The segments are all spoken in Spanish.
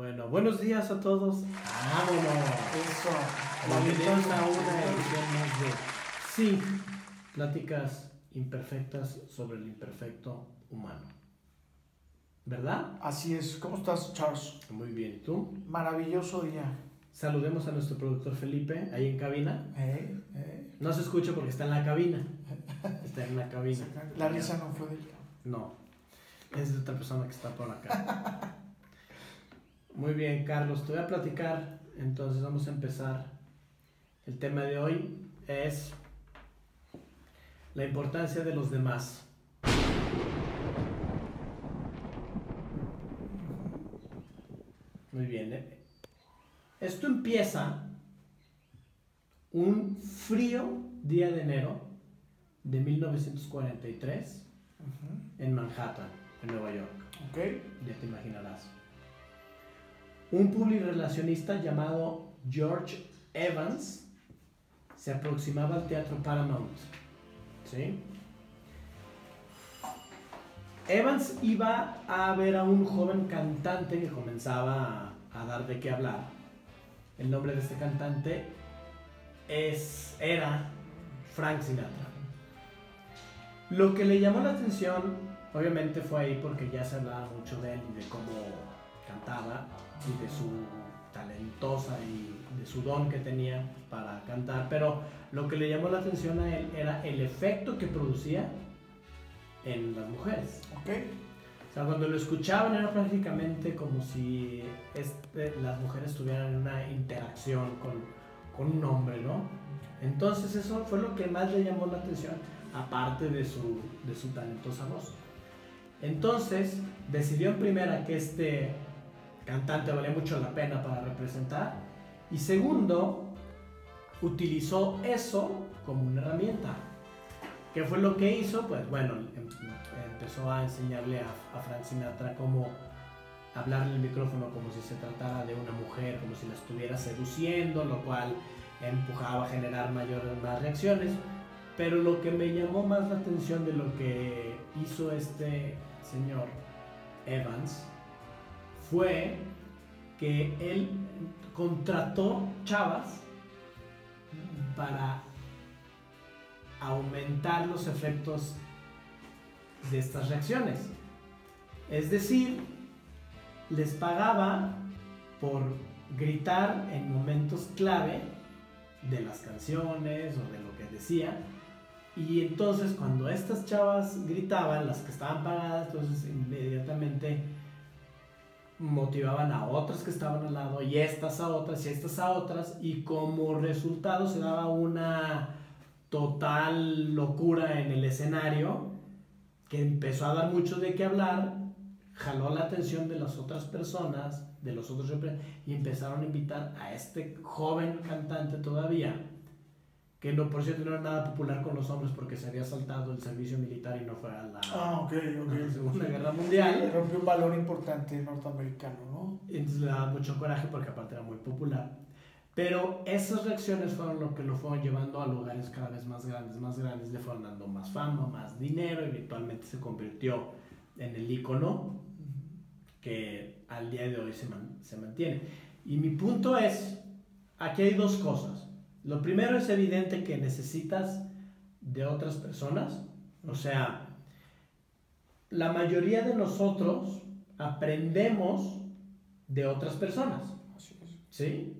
Bueno, buenos días a todos. Vámonos. Eso. Bienvenidos a una edición más de Sync, pláticas imperfectas sobre el imperfecto humano. ¿Verdad? Así es. ¿Cómo estás, Charles? Muy bien. ¿Y tú? Maravilloso día. Saludemos a nuestro productor Felipe, ahí en cabina. ¿Eh? ¿Eh? No se escucha porque está en la cabina. Está en la cabina. La risa no fue de ella. No, es de otra persona que está por acá. Muy bien, Carlos, te voy a platicar. Entonces vamos a empezar. El tema de hoy es la importancia de los demás. Muy bien. ¿eh? Esto empieza un frío día de enero de 1943 Ujú. en Manhattan, en Nueva York. Ok. Ya te imaginarás. Un publirelacionista llamado George Evans se aproximaba al teatro Paramount. Evans iba a ver a un joven cantante que comenzaba a, a dar de qué hablar. El nombre de este cantante es, era Frank Sinatra. Lo que le llamó la atención, obviamente, fue ahí porque ya se hablaba mucho de él y de cómo cantaba y de su talentosa y de su don que tenía para cantar. Pero lo que le llamó la atención a él era el efecto que producía en las mujeres. Ok. O sea, cuando lo escuchaban era prácticamente como si este- las mujeres tuvieran una interacción con, con un hombre, ¿no? Entonces eso fue lo que más le llamó la atención, aparte de su, de su talentosa voz. Entonces decidió en primera que este cantante valía mucho la pena para representar y segundo, utilizó eso como una herramienta. ¿Qué fue lo que hizo? Pues bueno, em- empezó a enseñarle a, a Frank Sinatra cómo hablarle el micrófono como si se tratara de una mujer, como si la estuviera seduciendo, lo cual empujaba a generar mayores más reacciones. Pero lo que me llamó más la atención de lo que hizo este señor Evans fue que él contrató chavas para aumentar los efectos de estas reacciones. Es decir, les pagaba por gritar en momentos clave de las canciones o de lo que decía. Y entonces cuando estas chavas gritaban, las que estaban pagadas, entonces inmediatamente motivaban a otras que estaban al lado y estas a otras y estas a otras y como resultado se daba una total locura en el escenario que empezó a dar mucho de qué hablar, jaló la atención de las otras personas, de los otros y empezaron a invitar a este joven cantante todavía, que no por cierto no era nada popular con los hombres porque se había saltado el servicio militar y no fue a la, Ah, ok, a la. Segunda Guerra Mundial. Rompió un valor importante norteamericano, ¿no? Entonces le daba mucho coraje porque aparte era muy popular. Pero esas reacciones fueron lo que lo fueron llevando a lugares cada vez más grandes, más grandes, le fueron dando más fama, más dinero y virtualmente se convirtió en el icono que al día de hoy se, man- se mantiene. Y mi punto es, aquí hay dos cosas. Lo primero es evidente que necesitas de otras personas, o sea, la mayoría de nosotros aprendemos de otras personas. ¿sí?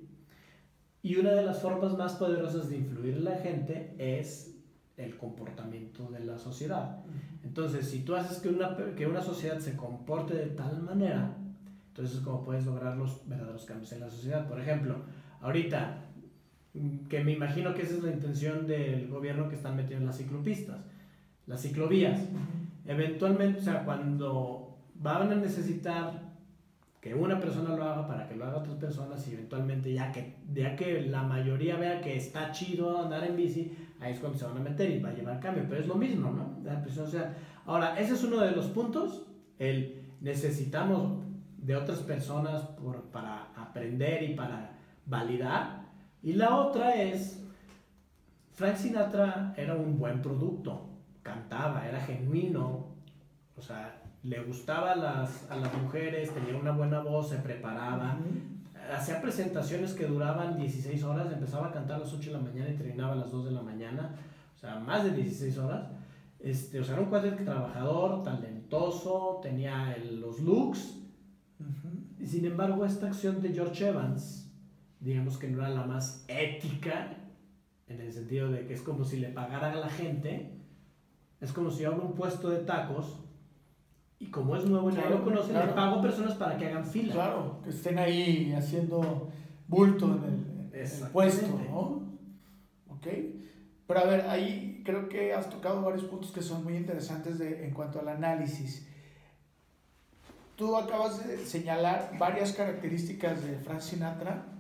Y una de las formas más poderosas de influir en la gente es el comportamiento de la sociedad. Entonces, si tú haces que una, que una sociedad se comporte de tal manera, entonces es como puedes lograr los verdaderos cambios en la sociedad. Por ejemplo, ahorita, que me imagino que esa es la intención del gobierno que están metiendo en las ciclopistas, las ciclovías. Eventualmente, o sea, cuando van a necesitar que una persona lo haga para que lo haga otras personas y eventualmente ya que, ya que la mayoría vea que está chido andar en bici, ahí es cuando se van a meter y va a llevar cambio, pero es lo mismo, ¿no? La presión social. Ahora, ese es uno de los puntos, el necesitamos de otras personas por, para aprender y para validar, y la otra es, Frank Sinatra era un buen producto, cantaba, era genuino, o sea, le gustaba a las, a las mujeres, tenía una buena voz, se preparaba. Hacía presentaciones que duraban 16 horas, empezaba a cantar a las 8 de la mañana y terminaba a las 2 de la mañana, o sea, más de 16 horas. Este, o sea, era un cuate trabajador, talentoso, tenía los looks. y Sin embargo, esta acción de George Evans, digamos que no era la más ética, en el sentido de que es como si le pagaran a la gente, es como si abro un puesto de tacos y como es nuevo y no lo conocen, le pago personas para que hagan fila. Claro, que estén ahí haciendo bulto en el, puesto, ¿no? ¿Ok? Pero a ver, ahí creo que has tocado varios puntos que son muy interesantes de, en cuanto al análisis. Tú acabas de señalar varias características de Frank Sinatra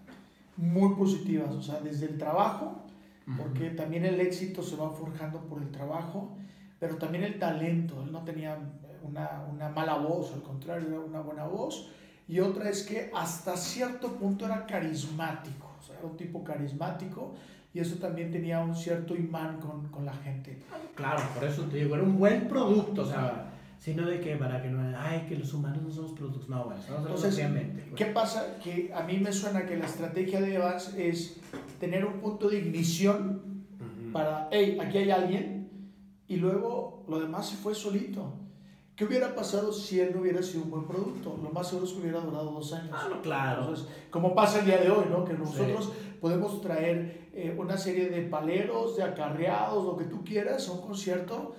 muy positivas, o sea, desde el trabajo, porque también el éxito se va forjando por el trabajo, pero también el talento. Él no tenía una, una mala voz, al contrario, era una buena voz. Y otra es que hasta cierto punto era carismático, o sea, era un tipo carismático y eso también tenía un cierto imán con, con la gente. Claro, por eso te digo, era un buen producto, o sea, sino de que para que no, ay, que los humanos no somos productos, no, bueno, Entonces, ¿qué pasa? Que a mí me suena que la estrategia de Evans es tener un punto de ignición para, hey, aquí hay alguien, y luego lo demás se fue solito. ¿Qué hubiera pasado si él no hubiera sido un buen producto? Lo más seguro es que hubiera durado dos años. Ah, claro. Entonces, como pasa el día de hoy, ¿no? Que nosotros podemos traer eh, una serie de paleros, de acarreados, lo que tú quieras, a un concierto.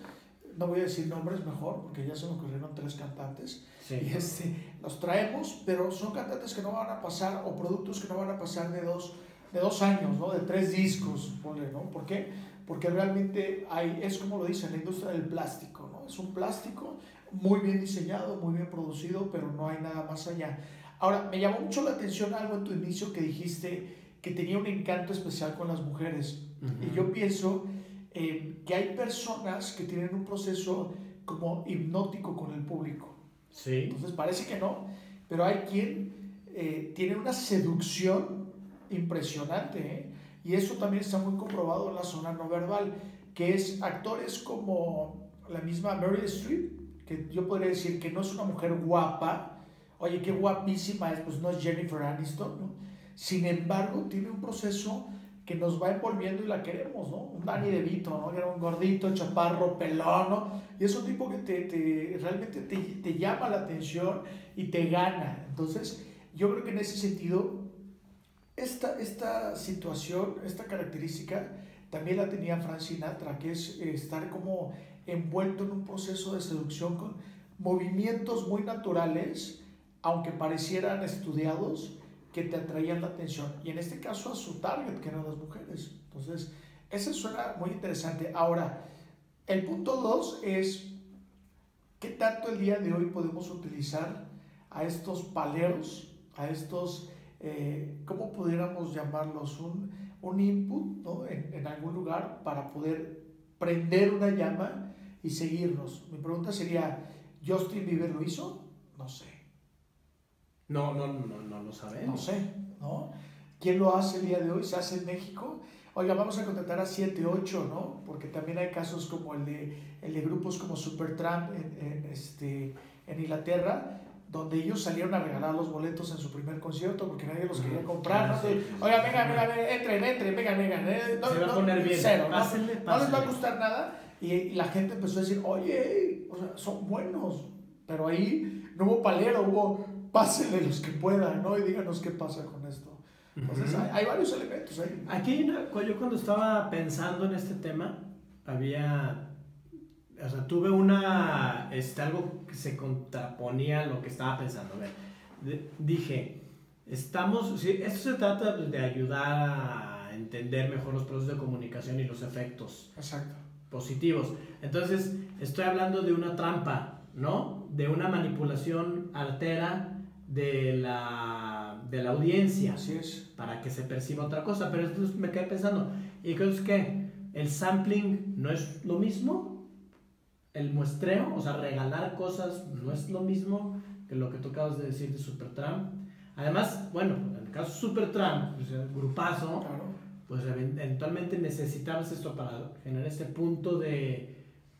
No voy a decir nombres mejor, porque ya se me ocurrieron tres cantantes. Y este, los traemos, pero son cantantes que no van a pasar, o productos que no van a pasar de dos, de dos años, ¿no? De tres discos, ¿no? ¿Por qué? Porque realmente hay, es como lo dicen, la industria del plástico, ¿no? Es un plástico muy bien diseñado, muy bien producido, pero no hay nada más allá. Ahora, me llamó mucho la atención algo en tu inicio que dijiste que tenía un encanto especial con las mujeres. Y yo pienso eh, que hay personas que tienen un proceso como hipnótico con el público. Sí. Entonces parece que no, pero hay quien eh, tiene una seducción impresionante. ¿eh? Y eso también está muy comprobado en la zona no verbal, que es actores como la misma Meryl Streep, yo podría decir que no es una mujer guapa, oye, qué guapísima es, pues no es Jennifer Aniston, ¿no? Sin embargo, tiene un proceso que nos va envolviendo y la queremos, ¿no? Un Danny DeVito, ¿no? Era un gordito, chaparro, pelón, ¿no? Y es un tipo que te, te realmente te, te, llama la atención y te gana. Entonces, yo creo que en ese sentido, esta, esta situación, esta característica, también la tenía Frank Sinatra, que es estar como envuelto en un proceso de seducción con movimientos muy naturales, aunque parecieran estudiados, que te atraían la atención. Y en este caso a su target, que eran las mujeres. Entonces, eso suena muy interesante. Ahora, el punto dos es, ¿qué tanto el día de hoy podemos utilizar a estos paleros, a estos, eh, ¿cómo pudiéramos llamarlos? Un, un input ¿no? en, en algún lugar para poder prender una llama y seguirnos. Mi pregunta sería, ¿Justin Bieber lo hizo? No sé. No, no, no, no lo sabemos. No sé, ¿no? ¿Quién lo hace el día de hoy? ¿Se hace en México? Oiga, vamos a contratar a 7, 8, ¿no? Porque también hay casos como el de, el de grupos como Supertramp en, este, en Inglaterra, donde ellos salieron a regalar los boletos en su primer concierto porque nadie los quería comprar. ¿no? Oiga, venga, venga, entren, entren, vengan, vengan. Eh, no, Se va a poner bien. Cero, ¿no? no les va a gustar nada y la gente empezó a decir, oye, o sea, son buenos. Pero ahí no hubo palero, hubo pásenle los que puedan, ¿no? Y díganos qué pasa con esto. Entonces, hay, varios elementos ahí. Aquí hay una, yo cuando estaba pensando en este tema, había, o sea, tuve una, este, algo que se contraponía a lo que estaba pensando. A ver, dije, estamos, sí, esto se trata de ayudar a entender mejor los procesos de comunicación y los efectos. Exacto positivos. Entonces, estoy hablando de una trampa, ¿no? De una manipulación altera de la, de la audiencia. Así es. Para que se perciba otra cosa. Pero entonces me quedé pensando, ¿y qué es que ¿El sampling no es lo mismo? ¿El muestreo? O sea, regalar cosas no es lo mismo que lo que tú acabas de decir de Supertramp. Además, bueno, en el caso de Supertramp, pues el grupazo, pues eventualmente necesitabas esto para generar este punto de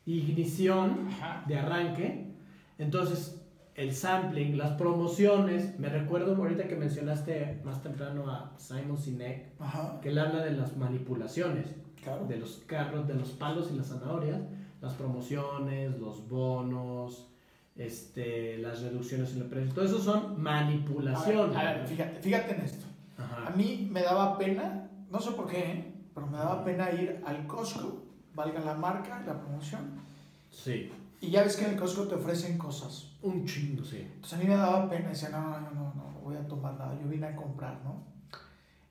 ignición, de arranque. Entonces, el sampling, las promociones, me recuerdo ahorita que mencionaste más temprano a Simon Sinek, que él habla de las manipulaciones, de los carros, de los palos y las zanahorias, las promociones, los bonos, este, las reducciones en el precio, todo eso son manipulaciones. A ver, fíjate, fíjate en esto. A mí me daba pena, no sé por qué, ¿eh? pero me daba pena ir al Costco, valga la marca, la promoción. Sí. Y ya ves que en el Costco te ofrecen cosas. Un chingo, sí. Entonces a mí me daba pena, decía, no, no, no, no, no voy a tomar nada, yo vine a comprar, ¿no?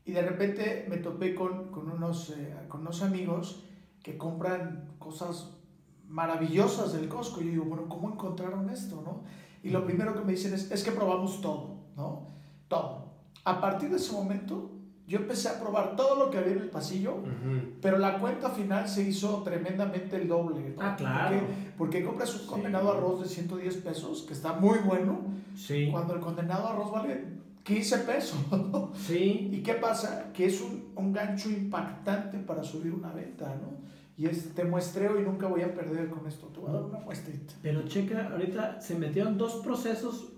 Y de repente me topé con, con unos, eh, con unos amigos que compran cosas maravillosas del Costco. Y yo digo, bueno, ¿cómo encontraron esto, no? Y lo primero que me dicen es, es que probamos todo, ¿no? Todo. A partir de ese momento, yo empecé a probar todo lo que había en el pasillo, pero la cuenta final se hizo tremendamente el doble. Ah, claro. Porque, compras un condenado arroz de 110 pesos, que está muy bueno, sí. cuando el condenado arroz vale 15 pesos. Sí. ¿Y qué pasa? Que es un, un, gancho impactante para subir una venta, ¿no? Y es, te muestreo y nunca voy a perder con esto. Te voy a dar una muestrita. Pero checa, ahorita se metieron dos procesos.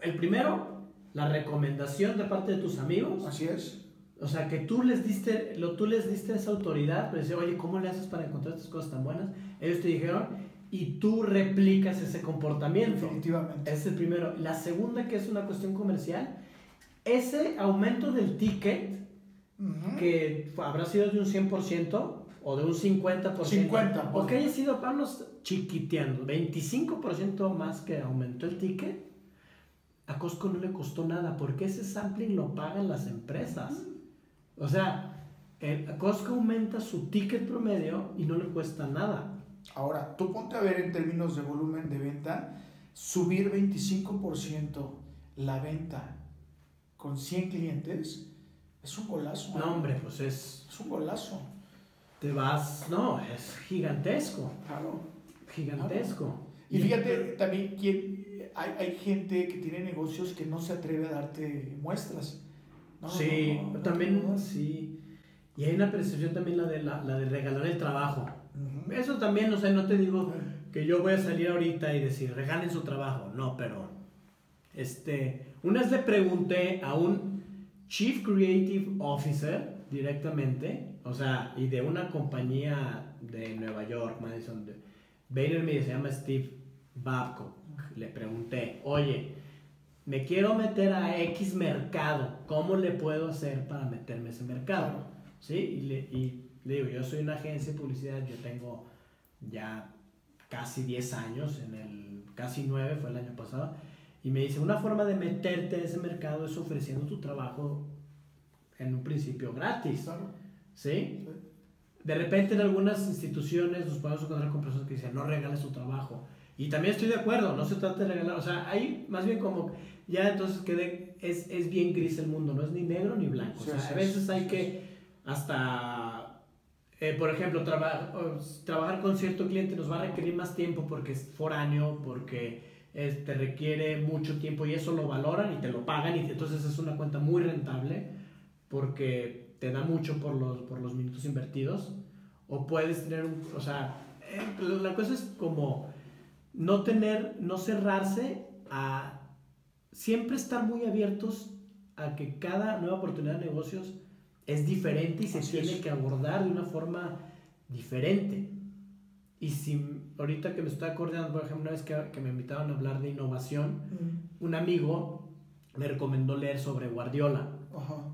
El primero, la recomendación de parte de tus amigos. Así es o sea, que tú les diste, lo, tú les diste esa autoridad, pero decir, oye, ¿cómo le haces para encontrar estas cosas tan buenas? Ellos te dijeron, y tú replicas ese comportamiento. Definitivamente. Ese es el primero. La segunda, que es una cuestión comercial, ese aumento del ticket, que habrá sido de un 100% o de un 50%. 50. O que haya sido, vamos chiquiteando, 25% más que aumentó el ticket. A Costco no le costó nada porque ese sampling lo pagan las empresas. O sea, el Costco aumenta su ticket promedio y no le cuesta nada. Ahora, tú ponte a ver en términos de volumen de venta, subir 25% la venta con 100 clientes es un golazo. No, hombre, pues es... Es un golazo. Te vas... No, es gigantesco. Claro. Gigantesco. Y, fíjate también hay, hay gente que tiene negocios que no se atreve a darte muestras sí, también, sí. Y hay una percepción también la de, la, de regalar el trabajo. Eso también, o sea, no te digo que yo voy a salir ahorita y decir, regalen su trabajo. No, pero, este, una vez le pregunté a un Chief Creative Officer directamente, o sea, y de una compañía de Nueva York, Madison, VaynerMedia, se llama Steve Babcock. Le pregunté, oye, me quiero meter a X mercado, ¿cómo le puedo hacer para meterme a ese mercado? ¿Sí? Y le, y le digo, yo soy una agencia de publicidad, yo tengo ya casi 10 años, en el casi 9 fue el año pasado, y me dice, una forma de meterte a ese mercado es ofreciendo tu trabajo en un principio gratis. ¿Sí? De repente en algunas instituciones nos podemos encontrar con personas que dicen, no regales tu trabajo. Y también estoy de acuerdo, no se trata de regalar, o sea, hay más bien como ya entonces quede, es, es, bien gris el mundo, no es ni negro ni blanco. o sea, a veces hay que hasta, eh, por ejemplo, trabajar con cierto cliente nos va a requerir más tiempo porque es foráneo, porque te requiere mucho tiempo y eso lo valoran y te lo pagan y entonces es una cuenta muy rentable porque te da mucho por los, por los minutos invertidos. O puedes tener, un, o sea, eh, la cosa es como no tener, no cerrarse a siempre estar muy abiertos a que cada nueva oportunidad de negocios es diferente y se tiene que abordar de una forma diferente. Y si ahorita que me estoy acordando, por ejemplo, una vez que, que me invitaron a hablar de innovación, un amigo me recomendó leer sobre Guardiola,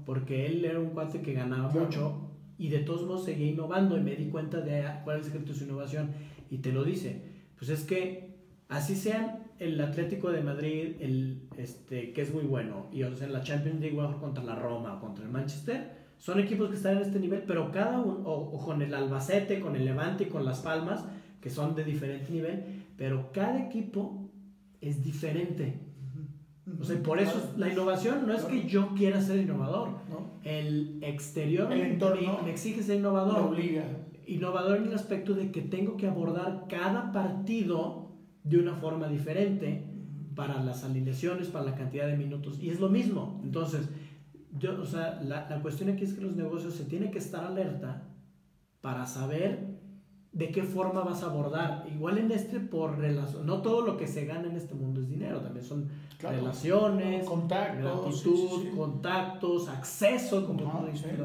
porque él era un cuate que ganaba mucho y de todos modos seguía innovando y me di cuenta de cuál es el secreto de su innovación y te lo dice. Pues es que así sean el Atlético de Madrid, el, este, que es muy bueno, y o sea, en la Champions League contra la Roma, contra el Manchester, son equipos que están en este nivel, pero cada uno, o, con el Albacete, con el Levante y con las Palmas, que son de diferente nivel, pero cada equipo es diferente. O sea, por eso la innovación no es que yo quiera ser innovador. El exterior el entorno me, exige ser innovador. Me obliga. Innovador en el aspecto de que tengo que abordar cada partido de una forma diferente para las alineaciones, para la cantidad de minutos. Y es lo mismo. Entonces, yo, o sea, la, la cuestión aquí es que los negocios se tienen que estar alerta para saber de qué forma vas a abordar. Igual en este por relación, no todo lo que se gana en este mundo es dinero, también son relaciones, contactos, gratitud, contactos, acceso, como tú dijiste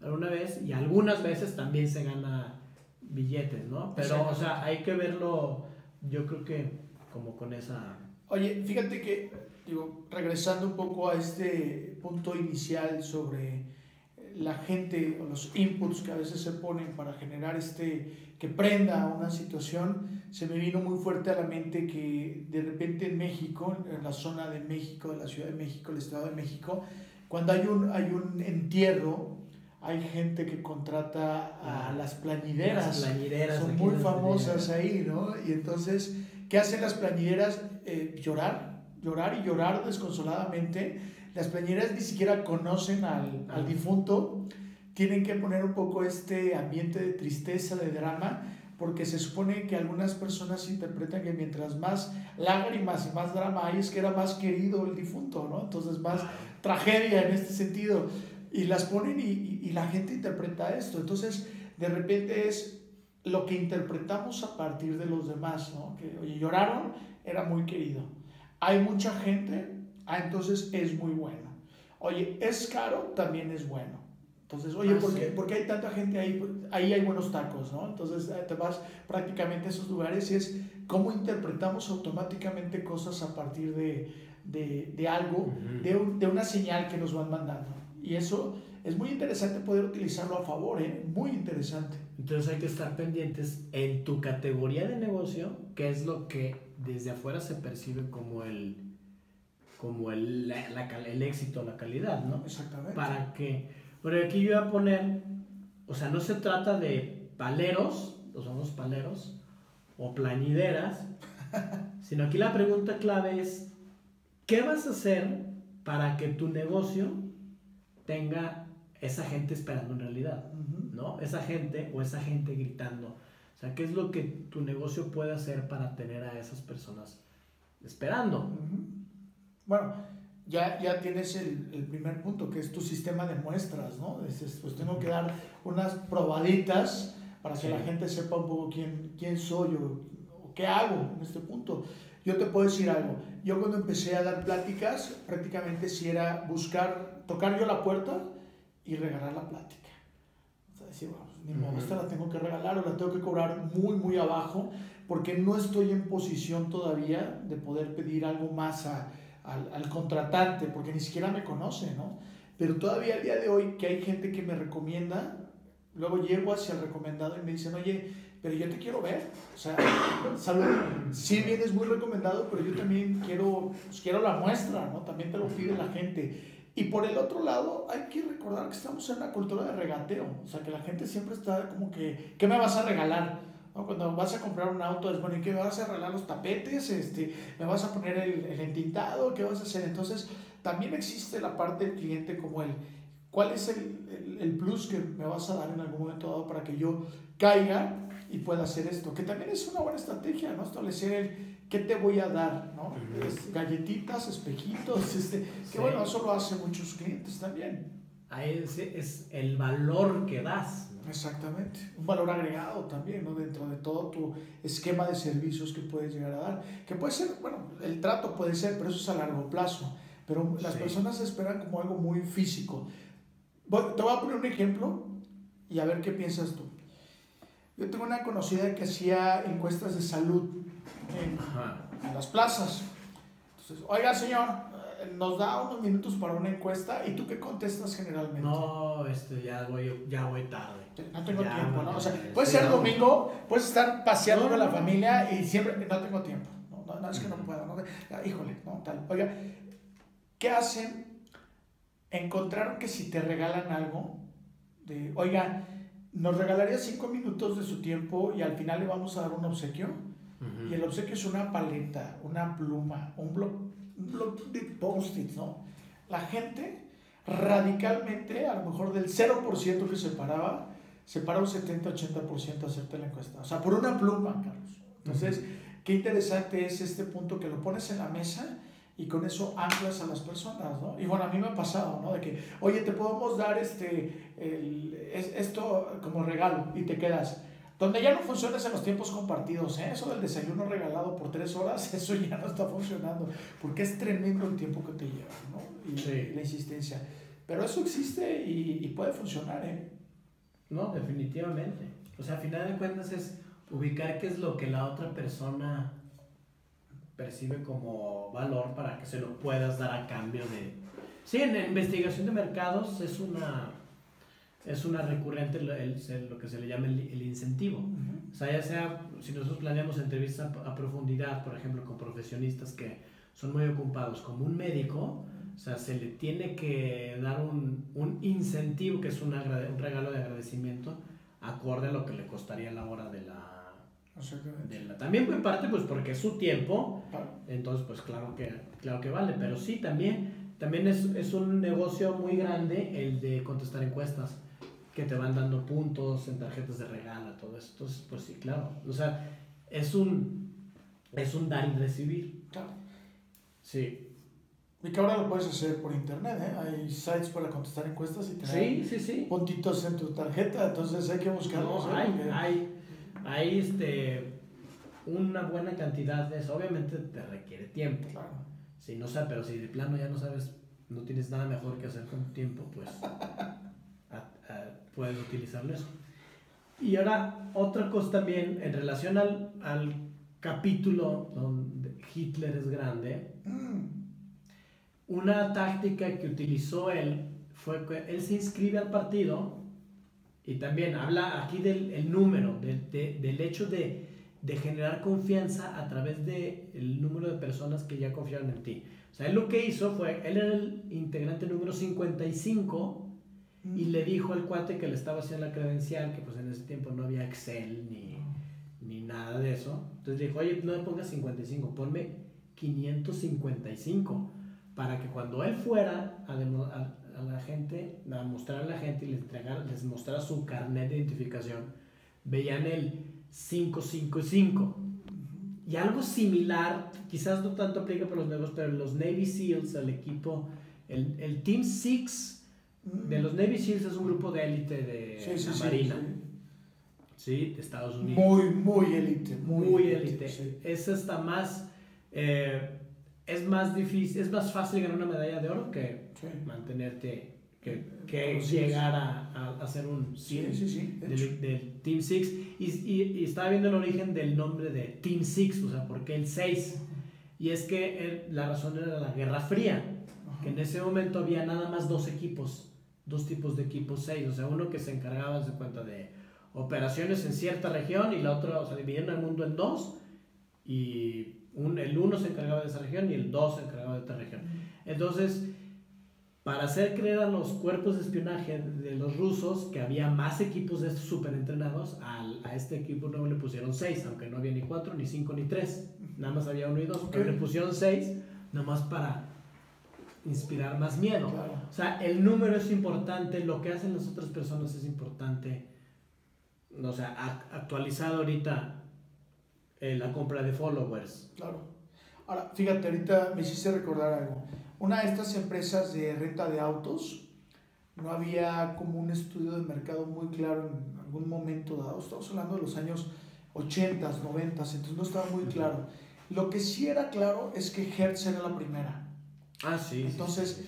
alguna vez, y algunas veces también se gana billetes, ¿no? Pero, o sea, hay que verlo, yo creo que como con esa... Oye, fíjate que, digo, regresando un poco a este punto inicial sobre la gente o los inputs que a veces se ponen para generar este, que prenda una situación, se me vino muy fuerte a la mente que de repente en México, en la zona de México, de la Ciudad de México, el Estado de México, cuando hay un, hay un entierro, hay gente que contrata a las plañideras. Las plañideras Son muy famosas ahí, ¿no? Y entonces, ¿qué hacen las plañideras? Eh, llorar, llorar y llorar desconsoladamente. Las plañideras ni siquiera conocen al, al difunto. Tienen que poner un poco este ambiente de tristeza, de drama, porque se supone que algunas personas interpretan que mientras más lágrimas y más drama hay, es que era más querido el difunto, ¿no? Entonces, más tragedia en este sentido y las ponen y, y, la gente interpreta esto. Entonces, de repente es lo que interpretamos a partir de los demás, ¿no? Que, oye, lloraron, era muy querido. Hay mucha gente, ah, entonces es muy bueno. Oye, es caro, también es bueno. Entonces, oye, ah, ¿por, qué, hay tanta gente ahí? Ahí hay buenos tacos, ¿no? Entonces eh, te vas prácticamente a esos lugares y es cómo interpretamos automáticamente cosas a partir de, de, de algo, de, de una señal que nos van mandando. Y eso es muy interesante poder utilizarlo a favor, ¿eh? Muy interesante. Entonces hay que estar pendientes en tu categoría de negocio, que es lo que desde afuera se percibe como el, como el, el éxito, la calidad, ¿no? Exactamente. Para que, bueno, aquí yo voy a poner, o sea, no se trata de paleros, los somos paleros, o plañideras, sino aquí la pregunta clave es, ¿qué vas a hacer para que tu negocio tenga esa gente esperando en realidad, ¿no? Esa gente o esa gente gritando. O sea, ¿qué es lo que tu negocio puede hacer para tener a esas personas esperando? Bueno, ya, ya tienes el, el, primer punto, que es tu sistema de muestras, ¿no? pues tengo que dar unas probaditas para que la gente sepa un poco quién, quién soy o, o qué hago en este punto. Yo te puedo decir algo. Yo cuando empecé a dar pláticas, prácticamente si era buscar, tocar yo la puerta y regalar la plática. O sea, decir, bueno, ni modo, esta la tengo que regalar o la tengo que cobrar muy, muy abajo, porque no estoy en posición todavía de poder pedir algo más a, al, al, contratante, porque ni siquiera me conoce, ¿no? Pero todavía el día de hoy que hay gente que me recomienda, luego llego hacia el recomendado y me dicen, oye, pero yo te quiero ver. O sea, salud, sí vienes muy recomendado, pero yo también quiero, pues, quiero la muestra, ¿no? También te lo pide la gente. Y por el otro lado, hay que recordar que estamos en una cultura de regateo. O sea, que la gente siempre está como que, ¿qué me vas a regalar? ¿No? Cuando vas a comprar un auto, es bueno, ¿y qué me vas a regalar los tapetes? Este, ¿Me vas a poner el, el entintado? ¿Qué vas a hacer? Entonces, también existe la parte del cliente como el, ¿cuál es el, el, el plus que me vas a dar en algún momento dado para que yo caiga y pueda hacer esto, que también es una buena estrategia, ¿no? Establecer el qué te voy a dar, ¿no? galletitas, espejitos, este, que bueno, eso lo hacen muchos clientes también. Ahí es, es el valor que das. Exactamente, un valor agregado también, ¿no? Dentro de todo tu esquema de servicios que puedes llegar a dar, que puede ser, bueno, el trato puede ser, pero eso es a largo plazo, pero las personas esperan como algo muy físico. Bueno, te voy a poner un ejemplo y a ver qué piensas tú. Yo tengo una conocida que hacía encuestas de salud en, las plazas. Entonces, oiga, señor, eh, nos da unos minutos para una encuesta y tú qué contestas generalmente? No, este, ya voy, ya voy tarde. No tengo tiempo, ¿no? O sea, puede ser domingo, puedes estar paseando con la familia y siempre, no tengo tiempo. No, no, es que no puedo, no, híjole, no, tal. Oiga, ¿qué hacen? Encontraron que si te regalan algo, de, oiga, nos regalaría cinco minutos de su tiempo y al final le vamos a dar un obsequio. Y el obsequio es una paleta, una pluma, un blog, un de post-its, ¿no? La gente radicalmente, a lo mejor del 0% que se paraba, se para un 70-80% a hacerte la encuesta. O sea, por una pluma, Carlos. Entonces, qué interesante es este punto que lo pones en la mesa y con eso anclas a las personas, ¿no? Y bueno, a mí me ha pasado, ¿no? De que, oye, te podemos dar este, el, esto como regalo y te quedas, Donde ya no funciona es en los tiempos compartidos, ¿eh? eso del desayuno regalado por tres horas, eso ya no está funcionando, porque es tremendo el tiempo que te lleva, ¿no? Y la insistencia. Pero eso existe y, puede funcionar, ¿eh? No, definitivamente. O sea, a final de cuentas es ubicar qué es lo que la otra persona percibe como valor para que se lo puedas dar a cambio de... Sí, en investigación de mercados es una es una recurrente lo que se le llama el, incentivo. O sea, ya sea, si nosotros planeamos entrevistas a, profundidad, por ejemplo, con profesionistas que son muy ocupados, como un médico, o sea, se le tiene que dar un, un incentivo, que es un, un, regalo de agradecimiento, acorde a lo que le costaría la hora de la... De la también en parte, pues porque es su tiempo, entonces, pues claro que, claro que vale, pero sí, también, también es, es un negocio muy grande el de contestar encuestas que te van dando puntos en tarjetas de regalo, todo eso. Entonces, pues sí, claro. O sea, es un, es un dar y recibir. Claro. Sí. Y que ahora lo puedes hacer por internet, ¿eh? Hay sites para contestar encuestas y tener sí, sí, sí. puntitos en tu tarjeta, entonces hay que buscarlos. No, hay, hay, hay, este, una buena cantidad de eso. Obviamente te requiere tiempo. Claro. Si no sabes, pero si de plano ya no sabes, no tienes nada mejor que hacer con tiempo, pues puedes utilizarlo eso. Y ahora, otra cosa también, en relación al, al capítulo donde Hitler es grande, mm. una táctica que utilizó él fue que él se inscribe al partido y también habla aquí del el número, de, de, del hecho de, de, generar confianza a través del el número de personas que ya confiaron en ti. O sea, él lo que hizo fue, él era el integrante número 55 y le dijo al cuate que le estaba haciendo la credencial, que pues en ese tiempo no había Excel ni, ni nada de eso. Entonces dijo, oye, no me pongas 55, ponme 555, para que cuando él fuera a, a, la gente, a mostrar a la gente y les, entregara, les mostrara su carnet de identificación, veían el 555. Y algo similar, quizás no tanto aplica para los negocios, pero los Navy SEALs, el equipo, el, el Team 6 de los Navy SEALs es un grupo de élite de la Marina. Sí, de Estados Unidos. Muy, muy élite. Muy, élite. Es hasta más. Eh, es más difícil, es más fácil ganar una medalla de oro que mantenerte, que, que llegar a, a, ser un SEAL del, Team Six. Y, y, estaba viendo el origen del nombre de Team Six, o sea, ¿por qué el 6? Y es que la razón era la Guerra Fría, que en ese momento había nada más dos equipos dos tipos de equipos seis, o sea, uno que se encargaba de cuenta de operaciones en cierta región y la otra, o sea, dividieron el mundo en dos. Y un, el uno se encargaba de esa región y el dos se encargaba de otra región. Entonces, para hacer creer a los cuerpos de espionaje de los rusos que había más equipos de estos super entrenados, a este equipo nuevo le pusieron seis, aunque no había ni cuatro, ni cinco, ni tres, nada más había uno y dos, pero le pusieron seis, más para inspirar más miedo. O sea, el número es importante, lo que hacen las otras personas es importante. O sea, actualizado ahorita eh, la compra de followers. Claro. Ahora, fíjate, ahorita me hiciste recordar algo. Una de estas empresas de renta de autos, no había como un estudio de mercado muy claro en algún momento dado. Estamos hablando de los años 80, 90, entonces no estaba muy claro. Lo que sí era claro es que Hertz era la primera. Ah, sí. Entonces,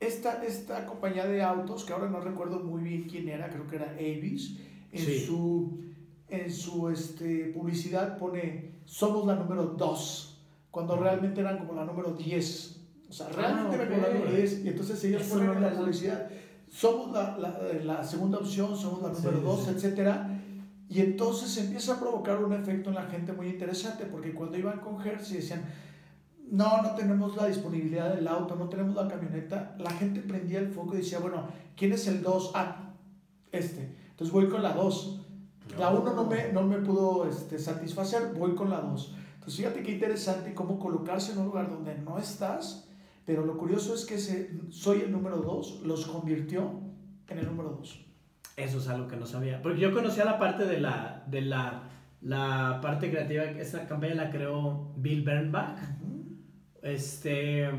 Esta, esta compañía de autos, que ahora no recuerdo muy bien quién era, creo que era Avis, en su, en su este, publicidad pone, somos la número 2, cuando realmente eran como la número 10. O sea, realmente ah, eran como la número 10, y entonces ellos ponen en la publicidad, somos la, la, la, segunda opción, somos la número 2, etcétera. Y entonces empieza a provocar un efecto en la gente muy interesante, porque cuando iban con Hertz y decían, no, no tenemos la disponibilidad del auto, no tenemos la camioneta, la gente prendía el foco y decía, bueno, ¿quién es el 2? Ah, este. Entonces voy con la 2. La 1 no me, no me pudo este, satisfacer, voy con la 2. Entonces fíjate qué interesante cómo colocarse en un lugar donde no estás, pero lo curioso es que ese, soy el número 2 los convirtió en el número 2. Eso es algo que no sabía. Porque yo conocía la parte de la, de la, la parte creativa, esa campaña la creó Bill Bernbach este.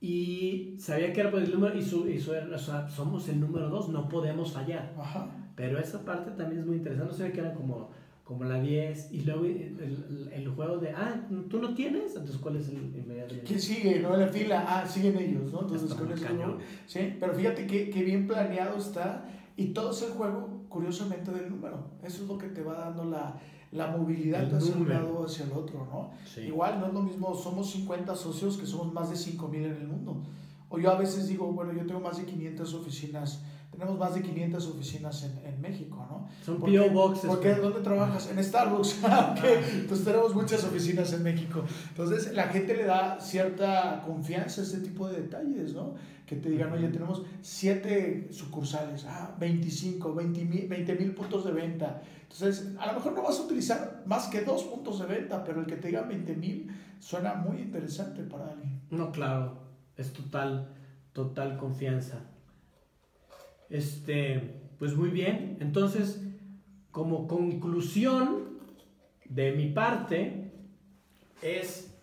y sabía que era por el número y, su, y su, o sea, somos el número dos, no podemos fallar. Ajá. Pero esa parte también es muy interesante, no sabía que era como, como la 10 y luego el, el, el juego de, ah, tú no tienes, entonces ¿cuál es el inmediatamente? ¿Quién sigue? ¿No? En la fila, ah, siguen ellos, ¿no? Entonces, muy eso, cañón. Sí, pero fíjate que, que bien planeado está y todo es el juego, curiosamente, del número. Eso es lo que te va dando la, la movilidad El hacia un lado hacia el otro, ¿no? Sí. Igual no es lo mismo, somos 50 socios que somos más de 5 mil en el mundo. O yo a veces digo, bueno, yo tengo más de 500 oficinas, tenemos más de 500 oficinas en, en México, ¿no? Son ¿Por? P.O. Boxes. ¿Por qué? güey. ¿Dónde trabajas? En Starbucks. Ah, ok. Entonces tenemos muchas oficinas en México. Entonces la gente le da cierta confianza a este tipo de detalles, ¿no? Que te digan, oye, tenemos 7 sucursales, ah, 25, 20 mil 20 mil puntos de venta. Entonces, a lo mejor no vas a utilizar más que dos puntos de venta, pero el que te diga 20 mil suena muy interesante para alguien. No, claro, es total, total confianza. Este, pues muy bien. Entonces, como conclusión de mi parte, es,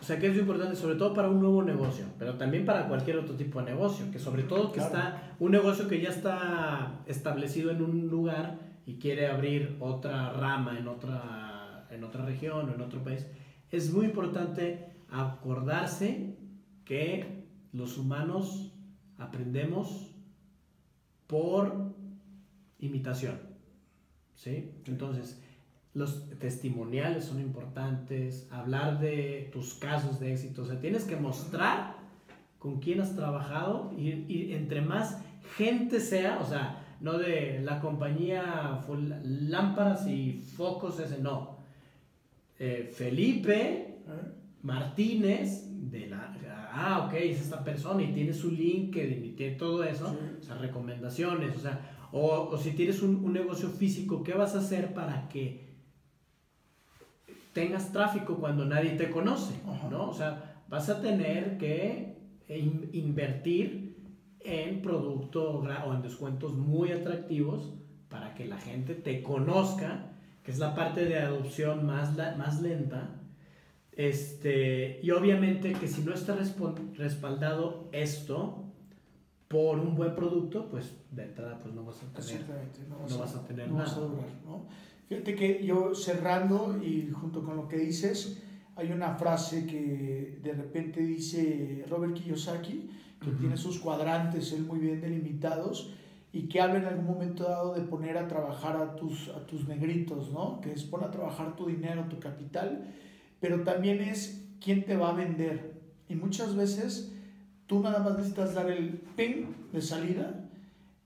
o sea, que es lo importante, sobre todo para un nuevo negocio, pero también para cualquier otro tipo de negocio, que sobre todo que Claro. está, un negocio que ya está establecido en un lugar y quiere abrir otra rama en otra, en otra región o en otro país, es muy importante acordarse que los humanos aprendemos por imitación. ¿Sí? Entonces, los testimoniales son importantes, hablar de tus casos de éxito, o sea, tienes que mostrar con quién has trabajado y, y entre más gente sea, o sea, no de la compañía lámparas y focos, ese no. Eh, Felipe ¿eh? Martínez, de la, ah, ok, es esta persona y tiene su LinkedIn y tiene todo eso, Sí. o sea, recomendaciones, o sea, o, o si tienes un, un negocio físico, ¿qué vas a hacer para que tengas tráfico cuando nadie te conoce? Ajá. ¿no? O sea, vas a tener que in- invertir en producto o en descuentos muy atractivos para que la gente te conozca, que es la parte de adopción más, la- más lenta. Este, y obviamente que si no está respaldado esto por un buen producto, pues de entrada pues no vas a tener. No no vas a tener no vas a nada. durar, ¿no? Fíjate que yo cerrando y junto con lo que dices, hay una frase que de repente dice Robert Kiyosaki, que Ujú. tiene sus cuadrantes él muy bien delimitados y que habla en algún momento dado de poner a trabajar a tus, a tus negritos, ¿no? Que es pon a trabajar tu dinero, tu capital, pero también es quién te va a vender. Y muchas veces tú nada más necesitas dar el ping de salida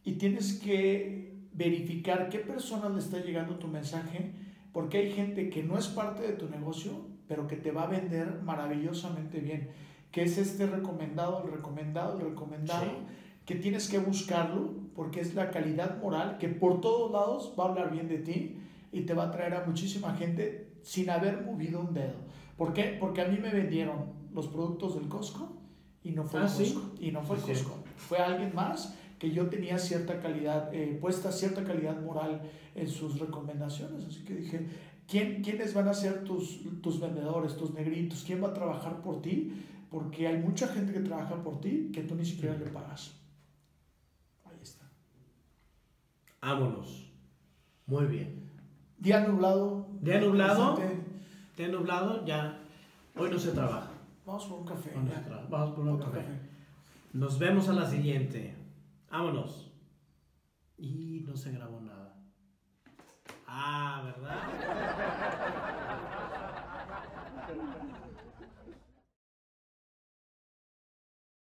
y tienes que verificar qué persona le está llegando tu mensaje, porque hay gente que no es parte de tu negocio, pero que te va a vender maravillosamente bien, que es este recomendado, el recomendado, el recomendado, Sí. que tienes que buscarlo, porque es la calidad moral que por todos lados va a hablar bien de ti y te va a traer a muchísima gente sin haber movido un dedo. ¿Por qué? Porque a mí me vendieron los productos del Costco y no fue Ah, el ¿sí? Costco. Y no fue el. Costco. Fue alguien más que yo tenía cierta calidad, eh, puesta cierta calidad moral en sus recomendaciones. Así que dije, ¿quién, ¿quiénes van a ser tus, tus vendedores, tus negritos? ¿Quién va a trabajar por ti? Porque hay mucha gente que trabaja por ti que tú ni siquiera le pagas. Ahí está. Vámonos. Muy bien. Día nublado. Día nublado. Te nublado, ya. Hoy no se trabaja. Vamos por un café. Vamos por un café. Nos vemos a la siguiente. Vámonos. Y no se grabó nada. Ah, ¿verdad?